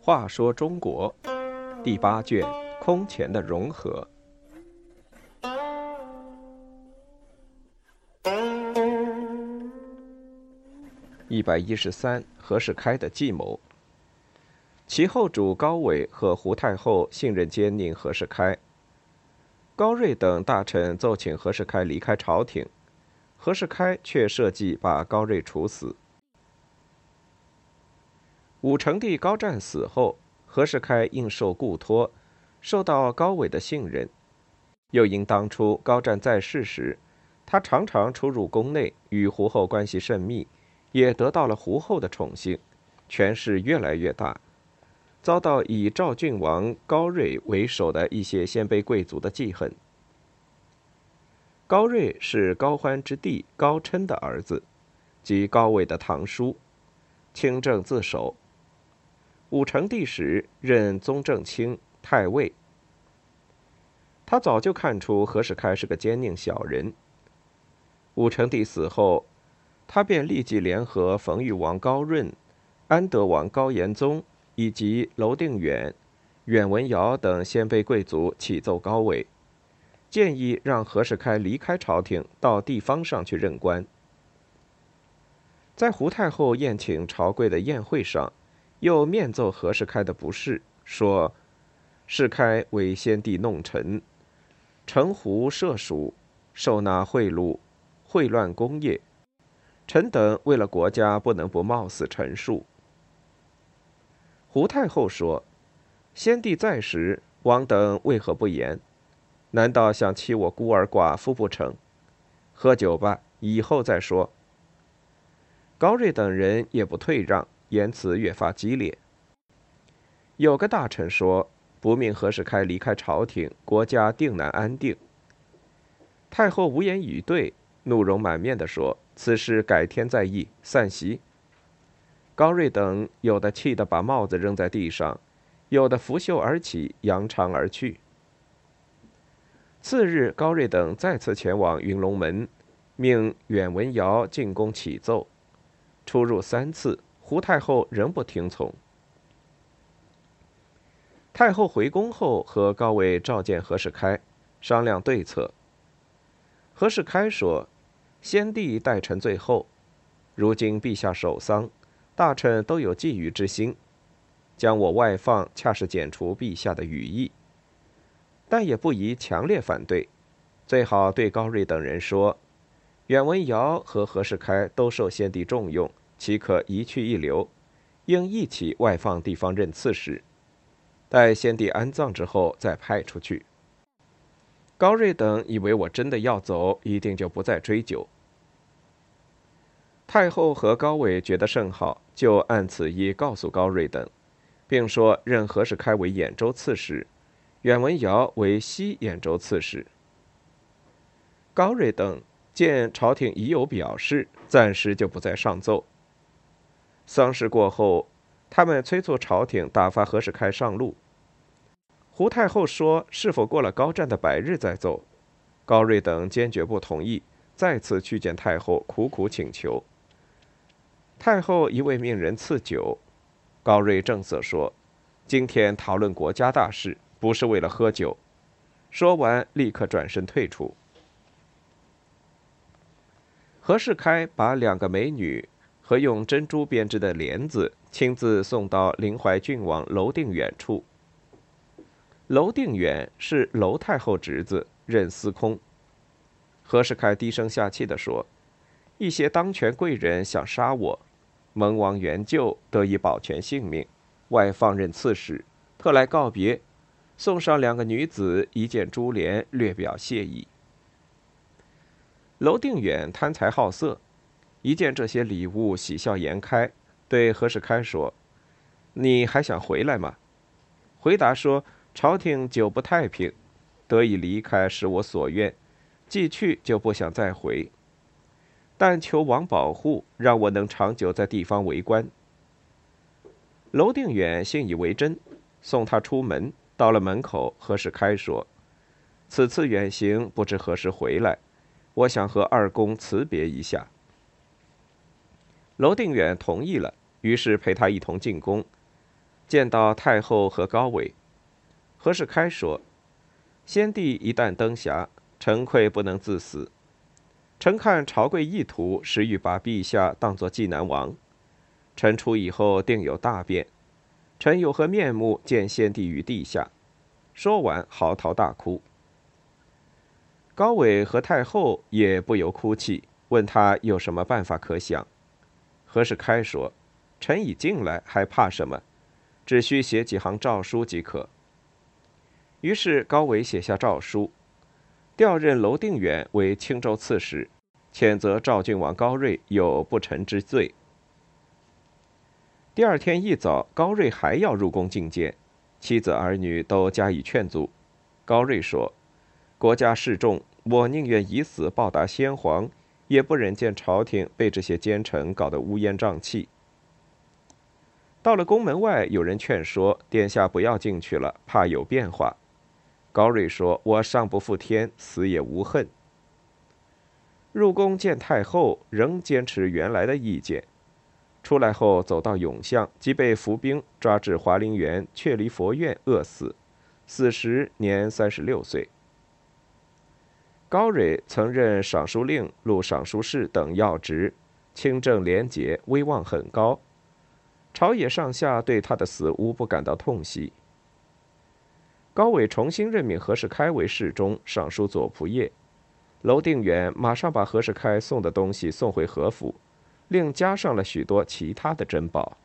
话说中国第八卷空前的融合。一百一十三，何世开的计谋。其后主高纬和胡太后信任奸佞何世开。高睿等大臣奏请何世开离开朝廷，何世开却设计把高睿处死。武成帝高湛死后，何世开应受故托，受到高纬的信任，又因当初高湛在世时，他常常出入宫内，与胡后关系甚密，也得到了胡后的宠幸，权势越来越大，遭到以赵郡王高睿为首的一些鲜卑贵族的记恨。高睿是高欢之弟高琛的儿子，即高纬的堂叔，清正自守。武成帝时任宗正卿太尉，他早就看出何世开是个奸佞小人。武成帝死后，他便立即联合冯玉王高润、安德王高延宗以及娄定远、远文尧等鲜卑贵族启奏高纬，建议让何世开离开朝廷，到地方上去任官。在胡太后宴请朝贵的宴会上。又面奏何世开的不是，说：“世开为先帝弄臣，城胡涉蜀，受纳贿赂，秽乱功业。臣等为了国家，不能不冒死陈述。”胡太后说：“先帝在时，王等为何不言？难道想欺我孤儿寡妇不成？喝酒吧，以后再说。”高瑞等人也不退让。言辞越发激烈。有个大臣说：“不命何世开离开朝廷，国家定难安定。”太后无言以对，怒容满面地说：“此事改天再议，散席。”高瑞等有的气得把帽子扔在地上，有的拂袖而起，扬长而去。次日，高睿等再次前往云龙门，命远文尧进宫启奏，出入三次。胡太后仍不听从。太后回宫后，和高纬召见何世开，商量对策。何世开说：“先帝待臣最后，如今陛下守丧，大臣都有觊觎之心，将我外放，恰是剪除陛下的羽翼。但也不宜强烈反对，最好对高睿等人说：远文尧和何世开都受先帝重用。”岂可一去一留？应一起外放地方任刺史，待先帝安葬之后再派出去。高睿等以为我真的要走，一定就不再追究。太后和高纬觉得甚好，就按此意告诉高睿等，并说任何世开为兖州刺史，远文尧为西兖州刺史。高睿等见朝廷已有表示，暂时就不再上奏。丧事过后，他们催促朝廷打发何世开上路。胡太后说：“是否过了高湛的百日再奏？”高睿等坚决不同意，再次去见太后，苦苦请求。太后一味命人赐酒，高睿正色说：“今天讨论国家大事，不是为了喝酒。”说完，立刻转身退出。何世开把两个美女。和用珍珠编织的帘子，亲自送到临淮郡王娄定远处。娄定远是娄太后侄子，任司空。何世开低声下气地说：“一些当权贵人想杀我，蒙王援救，得以保全性命，外放任刺史，特来告别，送上两个女子一件珠帘，略表谢意。”娄定远贪财好色。一见这些礼物，喜笑颜开，对何世开说：“你还想回来吗？”回答说：“朝廷久不太平，得以离开是我所愿，既去就不想再回。但求王保护，让我能长久在地方为官。”娄定远信以为真，送他出门。到了门口，何世开说：“此次远行，不知何时回来。”我想和二公辞别一下。”娄定远同意了，于是陪他一同进宫，见到太后和高伟。何世开说：“先帝一旦登霞，臣愧不能自死。臣看朝贵意图，实欲把陛下当作济南王。臣出以后，定有大变。臣有何面目见先帝于地下？”说完，嚎啕大哭。高伟和太后也不由哭泣，问他有什么办法可想。何世开说：“臣已进来，还怕什么？只需写几行诏书即可。”于是高伟写下诏书，调任娄定远为青州刺史，谴责赵郡王高睿有不臣之罪。第二天一早，高睿还要入宫觐见，妻子儿女都加以劝阻。高睿说：“国家事重，我宁愿以死报答先皇。”也不忍见朝廷被这些奸臣搞得乌烟瘴气。到了宫门外，有人劝说殿下不要进去了，怕有变化。高睿说：“我上不负天，死也无恨。”入宫见太后，仍坚持原来的意见。出来后，走到永巷，即被伏兵抓至华林园却离佛院饿死，死时年三十六岁。高蕊曾任尚书令、录尚书事等要职，清正廉洁，威望很高。朝野上下对他的死无不感到痛惜。高伟重新任命何世开为侍中、尚书左仆射，娄定远马上把何世开送的东西送回何府，另加上了许多其他的珍宝。